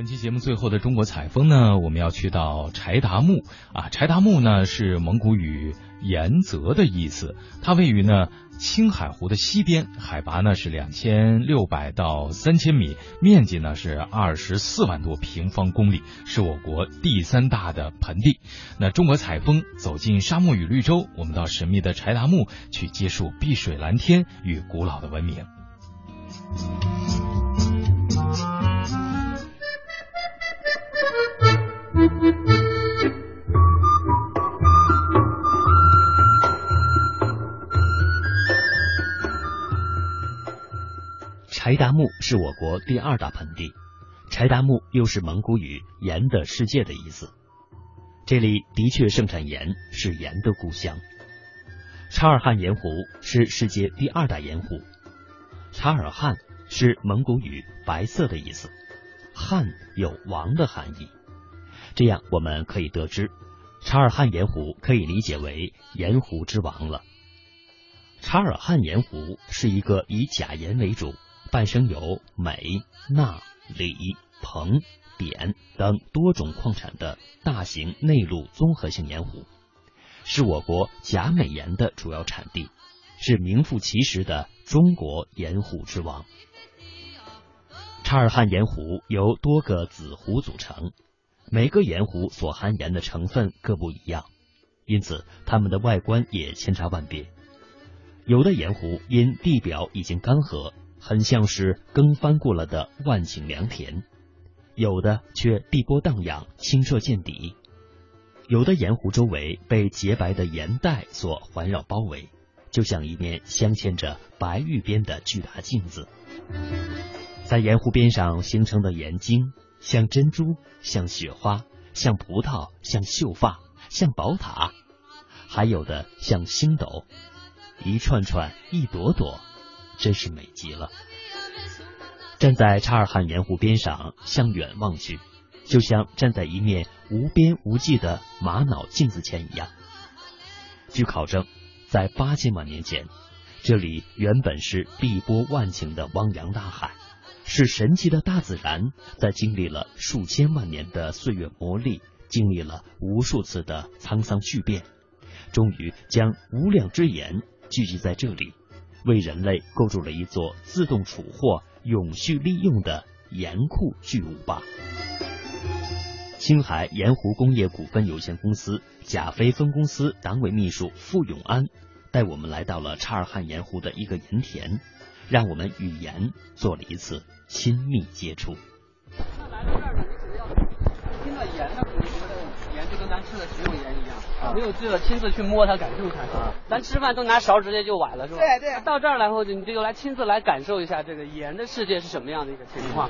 本期节目最后的中国采风呢，我们要去到柴达木啊。柴达木呢是蒙古语“盐泽”的意思，它位于呢青海湖的西边，海拔呢是两千六百到三千米，面积呢是二十四万多平方公里，是我国第三大的盆地。那中国采风走进沙漠与绿洲，我们到神秘的柴达木去接触碧水蓝天与古老的文明。柴达木是我国第二大盆地，柴达木又是蒙古语“盐的世界”的意思。这里的确盛产盐，是盐的故乡。察尔汗盐湖是世界第二大盐湖。察尔汗是蒙古语“白色”的意思，汗有王的含义。这样我们可以得知，察尔汗盐湖可以理解为盐湖之王了。察尔汗盐湖是一个以钾盐为主。伴生有镁、钠、锂、硼、碘等多种矿产的大型内陆综合性盐湖，是我国钾镁盐的主要产地，是名副其实的中国盐湖之王。察尔汗盐湖由多个子湖组成，每个盐湖所含盐的成分各不一样，因此它们的外观也千差万别。有的盐湖因地表已经干涸。很像是耕翻过了的万顷良田，有的却碧波荡漾、清澈见底；有的盐湖周围被洁白的盐带所环绕包围，就像一面镶嵌着白玉边的巨大镜子。在盐湖边上形成的盐晶，像珍珠，像雪花，像葡萄，像秀发，像宝塔，还有的像星斗，一串串，一朵朵。真是美极了！站在察尔汗盐湖边上，向远望去，就像站在一面无边无际的玛瑙镜子前一样。据考证，在八千万年前，这里原本是碧波万顷的汪洋大海，是神奇的大自然在经历了数千万年的岁月磨砺，经历了无数次的沧桑巨变，终于将无量之盐聚集在这里。为人类构筑了一座自动储货、永续利用的盐库巨无霸。青海盐湖工业股份有限公司贾飞分公司党委秘书傅永安带我们来到了察尔汗盐湖的一个盐田，让我们与盐做了一次亲密接触。来到这儿呢，你只要听到盐呢，你觉得盐就跟咱吃的食用盐一样。没有这个亲自去摸它感受它，咱吃饭都拿勺直接就崴了是吧？对对。到这儿来后，你这个来亲自来感受一下这个盐的世界是什么样的一个情况。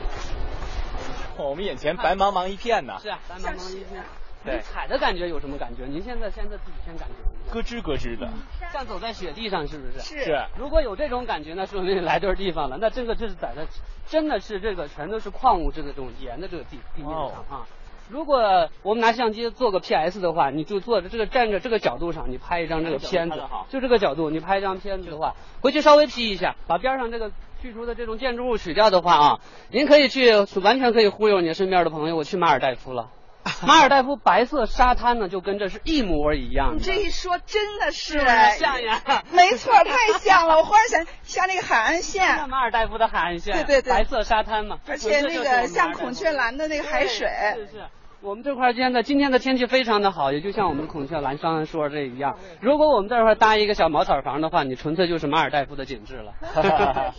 我们眼前白茫茫一片呢。是啊，白茫茫一片。对。踩的感觉有什么感觉？您现在现在自己先感觉。咯吱咯吱的。像走在雪地上是不是？是。如果有这种感觉，那说明来对地方了。那这个就是在的，真的是这个全都是矿物质的这种盐的这个地地面上啊。如果我们拿相机做个 PS 的话，你就坐着这个站着这个角度上，你拍一张这个片子，就这个角度，你拍一张片子的话，回去稍微 P 一下，把边上这个去除的这种建筑物取掉的话啊，您可以去完全可以忽悠你身边的朋友，我去马尔代夫了。马尔代夫白色沙滩呢，就跟这是一模一样。你这一说真的是像呀，没错，太像了。我忽然想，像那个海岸线，马尔代夫的海岸线，对对对，白色沙滩嘛，而且那个像孔雀蓝的那个海水，是是。我们这块现在今天的天气非常的好，也就像我们孔雀蓝双说这一样。如果我们这块搭一个小茅草房的话，你纯粹就是马尔代夫的景致了。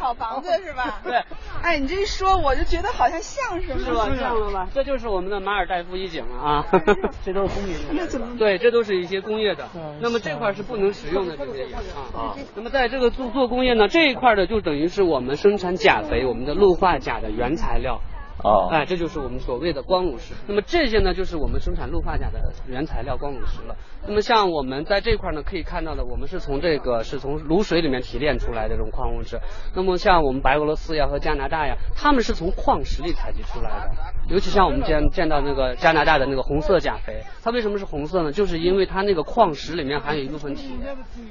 好房子是吧？对。哎，你这一说，我就觉得好像像是是吧？像了吧？这就是我们的马尔代夫一景了啊！这都是工业的？对，这都是一些工业的。那么这块是不能使用的这些盐啊。那么在这个做做工业呢，这一块的就等于是我们生产钾肥，我们的氯化钾的原材料。哦，哎，这就是我们所谓的光卤石。那么这些呢，就是我们生产氯化钾的原材料光卤石了。那么像我们在这块呢，可以看到的，我们是从这个是从卤水里面提炼出来的这种矿物质。那么像我们白俄罗斯呀和加拿大呀，他们是从矿石里采集出来的。尤其像我们见见到那个加拿大的那个红色钾肥，它为什么是红色呢？就是因为它那个矿石里面含有一部分铁，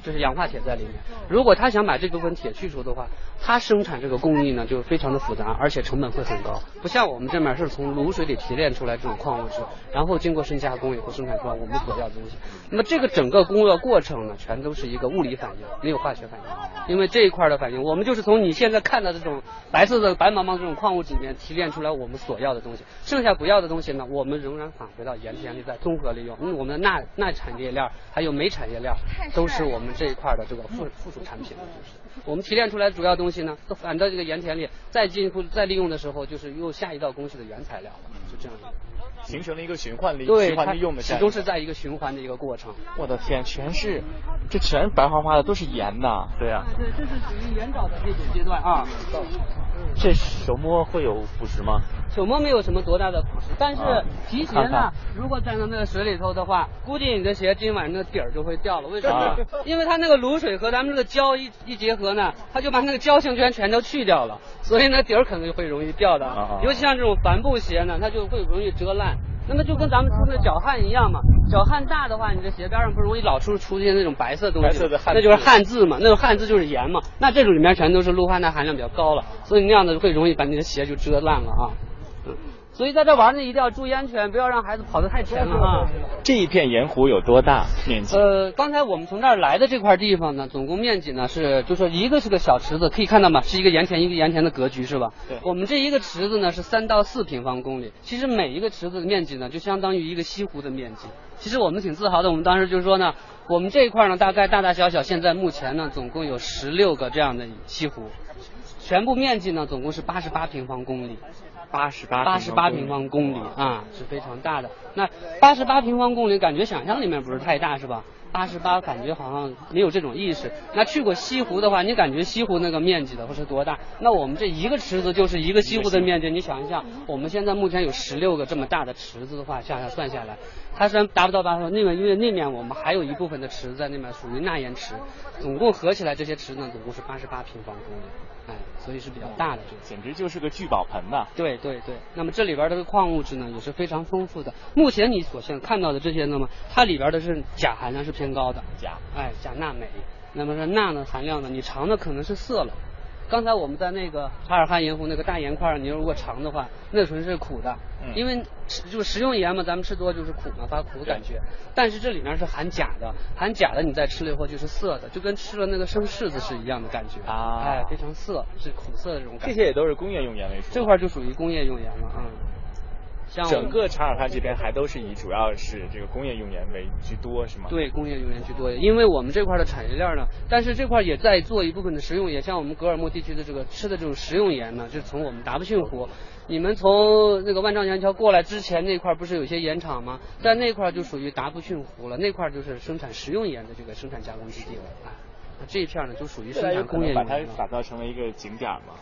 就是氧化铁在里面。如果他想把这部分铁去除的话，他生产这个工艺呢就非常的复杂，而且成本会很高。不像像我们这面是从卤水里提炼出来这种矿物质，然后经过深加工以后生产出来我们所要的东西。那么这个整个工作过程呢，全都是一个物理反应，没有化学反应。因为这一块的反应，我们就是从你现在看到这种白色的白茫茫这种矿物质里面提炼出来我们所要的东西，剩下不要的东西呢，我们仍然返回到盐田里再综合利用。因为我们的钠钠产业链还有煤产业链都是我们这一块的这个附附属产品。我们提炼出来的主要东西呢，都返到这个盐田里，再进一步再利用的时候，就是又下一道工序的原材料了，就这样。形成了一个循环利对，循环利用的始终是在一个循环的一个过程。我的天，全是，这全是白花花的，都是盐呐。对啊，对，这是属于盐沼的这种阶段啊。这手摸会有腐蚀吗？手摸没有什么多大的腐蚀，但是皮鞋呢，如果站到那个水里头的话，估计你的鞋今晚那个底儿就会掉了。为什么？因为它那个卤水和咱们这个胶一一结合呢，它就把那个胶性圈全都去掉了，所以呢底儿可能就会容易掉的。尤其像这种帆布鞋呢，它就会容易折烂。那么就跟咱们出的脚汗一样嘛，脚汗大的话，你的鞋边上不容易老出出现那种白色东西，白色的汗，那就是汗渍嘛，那种汗渍就是盐嘛，那这种里面全都是氯化钠含量比较高了，所以那样的会容易把你的鞋就遮烂了啊。嗯，所以在这玩呢一定要注意安全，不要让孩子跑得太前了啊。这一片盐湖有多大面积？呃，刚才我们从这儿来的这块地方呢，总共面积呢是，就说一个是个小池子，可以看到吗？是一个盐田，一个盐田的格局是吧？对。我们这一个池子呢是三到四平方公里，其实每一个池子的面积呢就相当于一个西湖的面积。其实我们挺自豪的，我们当时就是说呢，我们这一块呢大概大大小小，现在目前呢总共有十六个这样的西湖，全部面积呢总共是八十八平方公里。八十八八十八平方公里啊，是非常大的。那八十八平方公里，感觉想象里面不是太大是吧？八十八感觉好像没有这种意识。那去过西湖的话，你感觉西湖那个面积的会是多大？那我们这一个池子就是一个西湖的面积。你想一下，我们现在目前有十六个这么大的池子的话，下下算下来，它虽然达不到八十，那边因为那面我们还有一部分的池子在那边属于钠盐池，总共合起来这些池呢，总共是八十八平方公里。哎，所以是比较大的，这个简直就是个聚宝盆呐！对对对，那么这里边的矿物质呢也是非常丰富的。目前你所现看到的这些，呢嘛它里边的是钾含量是偏高的，钾，哎，钾钠镁。那么这钠的含量呢，你尝的可能是涩了。刚才我们在那个哈尔汗盐湖那个大盐块，你如果尝的话，那纯是苦的，因为就是食用盐嘛，咱们吃多就是苦嘛，发苦的感觉。但是这里面是含钾的，含钾的你再吃了以后就是涩的，就跟吃了那个生柿子是一样的感觉啊，哎，非常涩，是苦涩的这种感觉。这些也都是工业用盐为主，这块就属于工业用盐了啊。像整个察尔汗这边还都是以主要是这个工业用盐为居多，是吗？对，工业用盐居多，因为我们这块的产业链呢，但是这块也在做一部分的食用盐，像我们格尔木地区的这个吃的这种食用盐呢，就是从我们达布逊湖，你们从那个万丈岩桥过来之前那块不是有些盐场吗？在那块就属于达布逊湖了，那块就是生产食用盐的这个生产加工基地了。啊，这一片呢就属于生产工业用盐。把它打造成为一个景点吗？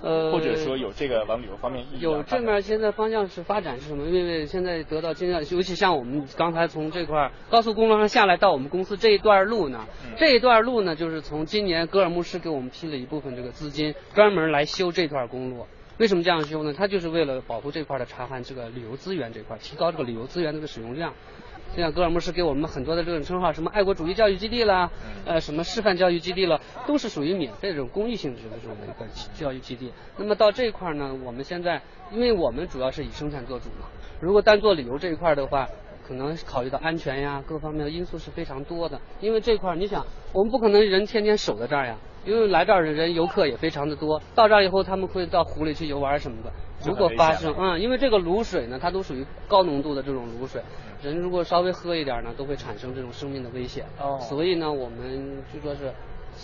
呃，或者说有这个往旅游方面有这面现在方向是发展是什么？因为现在得到经验，尤其像我们刚才从这块高速公路上下来到我们公司这一段路呢，这一段路呢就是从今年格尔木市给我们批了一部分这个资金，专门来修这段公路。为什么这样修呢？它就是为了保护这块的茶汉这个旅游资源这块，提高这个旅游资源这个使用量。现在格尔木市给我们很多的这种称号，什么爱国主义教育基地啦，呃，什么示范教育基地了，都是属于免费这种公益性质的这种的一个教育基地。那么到这一块呢，我们现在，因为我们主要是以生产做主嘛，如果单做旅游这一块的话，可能考虑到安全呀各方面的因素是非常多的。因为这块你想，我们不可能人天天守在这儿呀，因为来这儿的人游客也非常的多，到这儿以后他们会到湖里去游玩什么的。如果发生，嗯，因为这个卤水呢，它都属于高浓度的这种卤水，人如果稍微喝一点呢，都会产生这种生命的危险。哦。所以呢，我们就说是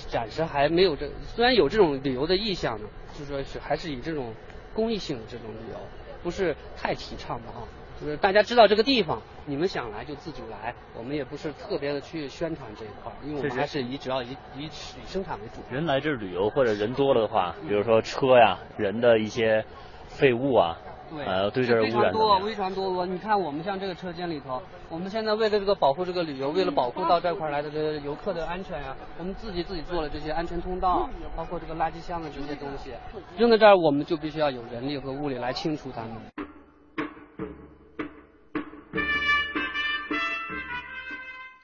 暂时还没有这，虽然有这种旅游的意向呢，就说是还是以这种公益性的这种旅游，不是太提倡的啊。就是大家知道这个地方，你们想来就自主来，我们也不是特别的去宣传这一块，因为我们还是以主要以以以生产为主。人来这儿旅游或者人多了的话，比如说车呀，人的一些。废物啊，对，呃，对这儿污染多，非常多。我你看，我们像这个车间里头，我们现在为了这个保护这个旅游，为了保护到这块来的这个游客的安全呀，我们自己自己做了这些安全通道，包括这个垃圾箱的这些东西，扔在这儿，我们就必须要有人力和物力来清除它们。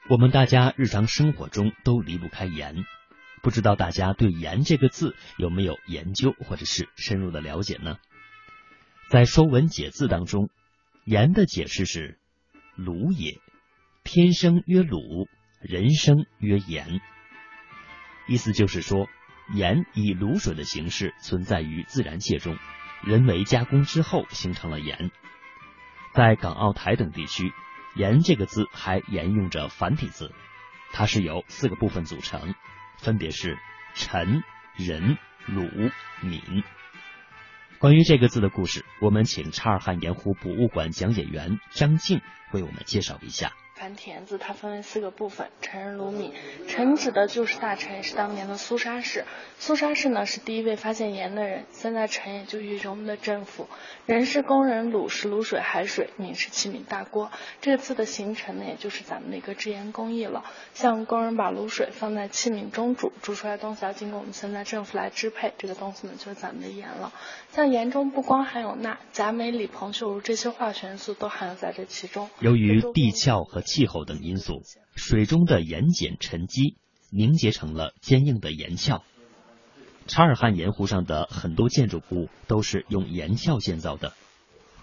我们大家日常生活中都离不开盐，不知道大家对“盐”这个字有没有研究或者是深入的了解呢？在《说文解字》当中，言的解释是“鲁也”，天生曰鲁，人生曰盐。意思就是说，盐以卤水的形式存在于自然界中，人为加工之后形成了盐。在港澳台等地区，盐这个字还沿用着繁体字，它是由四个部分组成，分别是陈、仁、鲁、闽。关于这个字的故事，我们请察尔汗盐湖博物馆讲解员张静为我们介绍一下。繁体言字它分为四个部分，陈、人、鲁、米。陈指的就是大陈，也是当年的苏沙氏。苏沙氏呢是第一位发现盐的人。现在陈也就意味着我们的政府。人是工人，卤是卤水海水，闽是器皿大锅。这个字的形成呢，也就是咱们的一个制盐工艺了。像工人把卤水放在器皿中煮，煮出来东西要经过我们现在政府来支配，这个东西呢就是咱们的盐了。像盐中不光含有钠，钾、镁、锂、硼、溴、如这些化学元素都含有在这其中。由于地壳和气候等因素，水中的盐碱沉积，凝结成了坚硬的盐壳。查尔汗盐湖上的很多建筑物都是用盐壳建造的，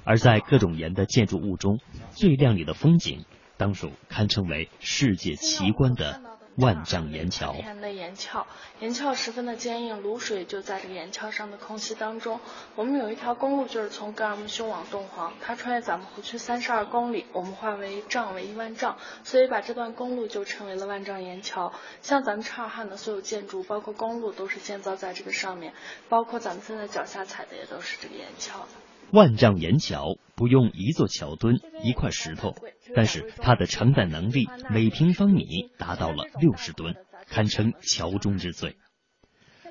而在各种盐的建筑物中，最亮丽的风景，当属堪称为世界奇观的。万丈岩桥，天的岩壳，岩壳十分的坚硬，卤水就在这个岩壳上的空隙当中。我们有一条公路，就是从格尔木修往敦煌，它穿越咱们湖区三十二公里，我们化为丈为一万丈，所以把这段公路就称为了万丈岩桥。像咱们察尔汗的所有建筑，包括公路，都是建造在这个上面，包括咱们现在脚下踩的也都是这个岩桥。万丈岩桥不用一座桥墩、一块石头，但是它的承载能力每平方米达到了六十吨，堪称桥中之最。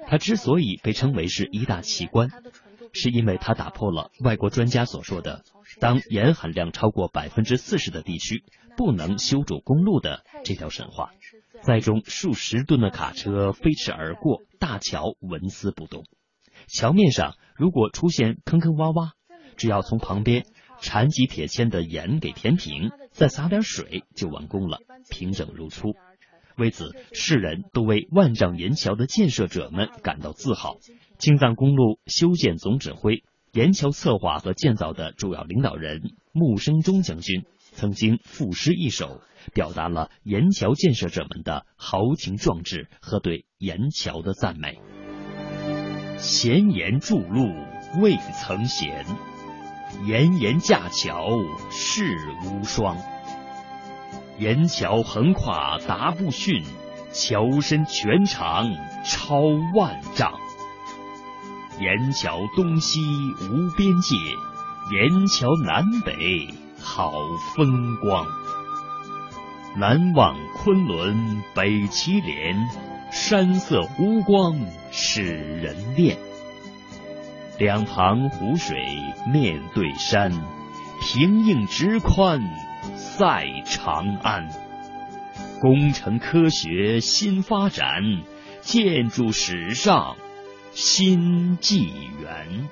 它之所以被称为是一大奇观，是因为它打破了外国专家所说的当盐含量超过百分之四十的地区不能修筑公路的这条神话。载重数十吨的卡车飞驰而过，大桥纹丝不动。桥面上如果出现坑坑洼洼，只要从旁边缠几铁签的盐给填平，再撒点水就完工了，平整如初。为此，世人都为万丈岩桥的建设者们感到自豪。青藏公路修建总指挥、岩桥策划和建造的主要领导人穆生忠将军曾经赋诗一首，表达了岩桥建设者们的豪情壮志和对岩桥的赞美。闲言筑路未曾闲。岩岩架桥世无双，岩桥横跨达布逊，桥身全长超万丈。岩桥东西无边界，岩桥南北好风光。南望昆仑北祁连，山色湖光使人恋。两旁湖水面对山，平应直宽赛长安。工程科学新发展，建筑史上新纪元。